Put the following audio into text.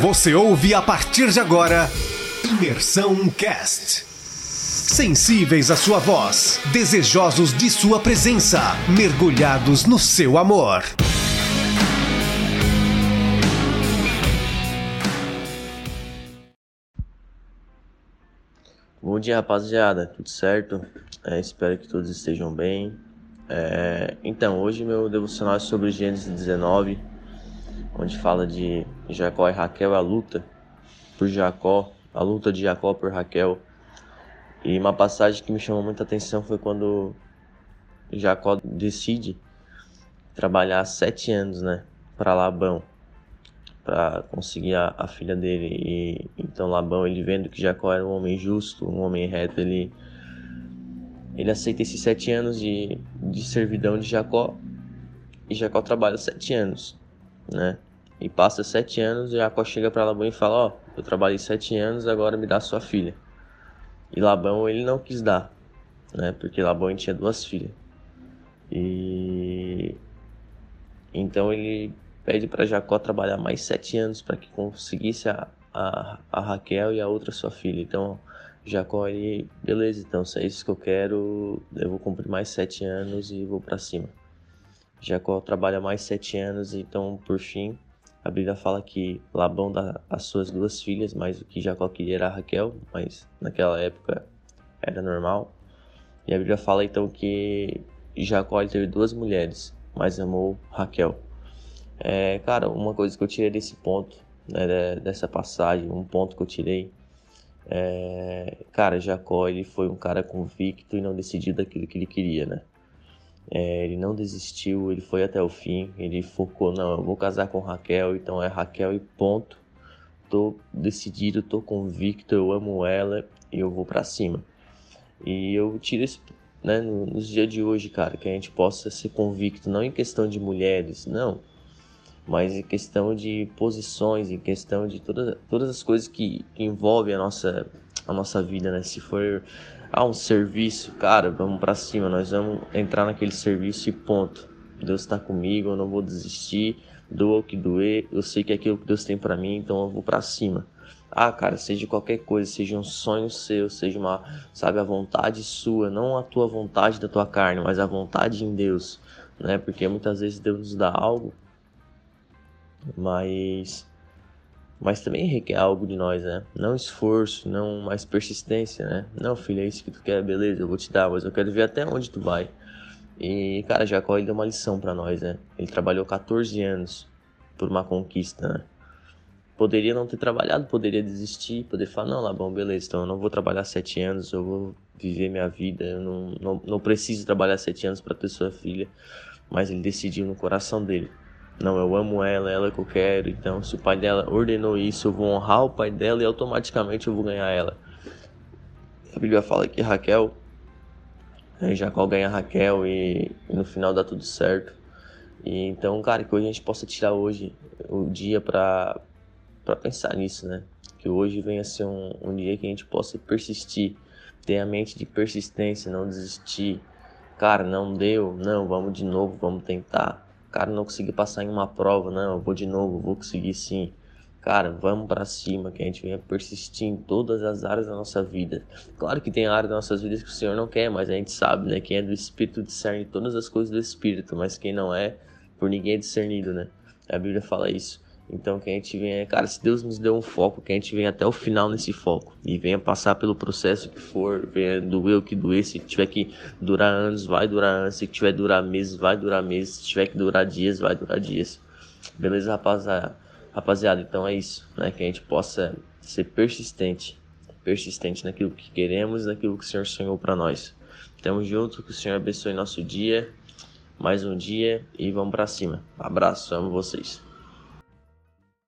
Você ouve a partir de agora Imersão Cast. Sensíveis à sua voz, desejosos de sua presença, mergulhados no seu amor. Bom dia, rapaziada. Tudo certo? É, espero que todos estejam bem. É, então, hoje meu devocional é sobre Gênesis 19, onde fala de Jacó e Raquel, a luta por Jacó, a luta de Jacó por Raquel. E uma passagem que me chamou muita atenção foi quando Jacó decide trabalhar sete anos, né, para Labão, para conseguir a, a, filha dele. E então Labão, ele vendo que Jacó era um homem justo, um homem reto, ele ele aceita esses sete anos de, de servidão de Jacó e Jacó trabalha sete anos, né? E passa sete anos e Jacó chega para Labão e fala: Ó, oh, eu trabalhei sete anos, agora me dá sua filha. E Labão ele não quis dar, né? Porque Labão tinha duas filhas. E então ele pede para Jacó trabalhar mais sete anos para que conseguisse a, a, a, Raquel e a outra sua filha. Então Jacó ele, beleza, então se é isso que eu quero, eu vou cumprir mais sete anos e vou para cima. Jacó trabalha mais sete anos, então por fim a Bíblia fala que Labão dá as suas duas filhas, mas o que Jacó queria era Raquel, mas naquela época era normal. E a Bíblia fala então que Jacó teve duas mulheres, mas amou Raquel. É, cara, uma coisa que eu tirei desse ponto, né, dessa passagem, um ponto que eu tirei, é, cara, Jacó ele foi um cara convicto e não decidido daquilo que ele queria, né? É, ele não desistiu, ele foi até o fim, ele focou, não, eu vou casar com Raquel, então é Raquel e ponto. Tô decidido, tô convicto, eu amo ela e eu vou para cima. E eu tiro esse, né, nos dias de hoje, cara, que a gente possa ser convicto, não em questão de mulheres, não, mas em questão de posições, em questão de todas, todas as coisas que, que envolvem a nossa, a nossa vida, né? Se for ah, um serviço, cara, vamos para cima, nós vamos entrar naquele serviço e ponto. Deus está comigo, eu não vou desistir, doa o que doer, eu sei que é aquilo que Deus tem para mim, então eu vou para cima. Ah, cara, seja qualquer coisa, seja um sonho seu, seja uma, sabe, a vontade sua, não a tua vontade da tua carne, mas a vontade em Deus, né? Porque muitas vezes Deus nos dá algo, mas mas também requer algo de nós, né? Não esforço, não mais persistência, né? Não, filho, é isso que tu quer, beleza, eu vou te dar, mas eu quero ver até onde tu vai. E, cara, Jacó ele deu uma lição para nós, né? Ele trabalhou 14 anos por uma conquista, né? Poderia não ter trabalhado, poderia desistir, poder falar, não, bom, beleza, então eu não vou trabalhar 7 anos, eu vou viver minha vida, eu não, não, não preciso trabalhar 7 anos para ter sua filha. Mas ele decidiu no coração dele não, eu amo ela, ela que eu quero. Então, se o pai dela ordenou isso, eu vou honrar o pai dela e automaticamente eu vou ganhar ela. A Bíblia fala que Raquel, né, Jacó ganha Raquel e, e, no final dá tudo certo. E então, cara, que hoje a gente possa tirar hoje o dia para para pensar nisso, né? Que hoje venha ser um, um dia que a gente possa persistir, ter a mente de persistência, não desistir. Cara, não deu, não, vamos de novo, vamos tentar Cara, não consegui passar em uma prova, não, eu vou de novo, vou conseguir sim. Cara, vamos para cima, que a gente venha persistir em todas as áreas da nossa vida. Claro que tem áreas das nossas vidas que o Senhor não quer, mas a gente sabe, né? Quem é do Espírito discerne todas as coisas do Espírito, mas quem não é, por ninguém é discernido, né? A Bíblia fala isso. Então que a gente venha, cara, se Deus nos deu um foco, que a gente venha até o final nesse foco e venha passar pelo processo que for, venha doer o que doer, se tiver que durar anos, vai durar anos, se tiver que durar meses, vai durar meses, se tiver que durar dias, vai durar dias. Beleza, rapaziada? Rapaziada, então é isso, né? Que a gente possa ser persistente, persistente naquilo que queremos, naquilo que o Senhor sonhou para nós. Tamo junto, que o Senhor abençoe nosso dia, mais um dia e vamos para cima. Abraço, amo vocês.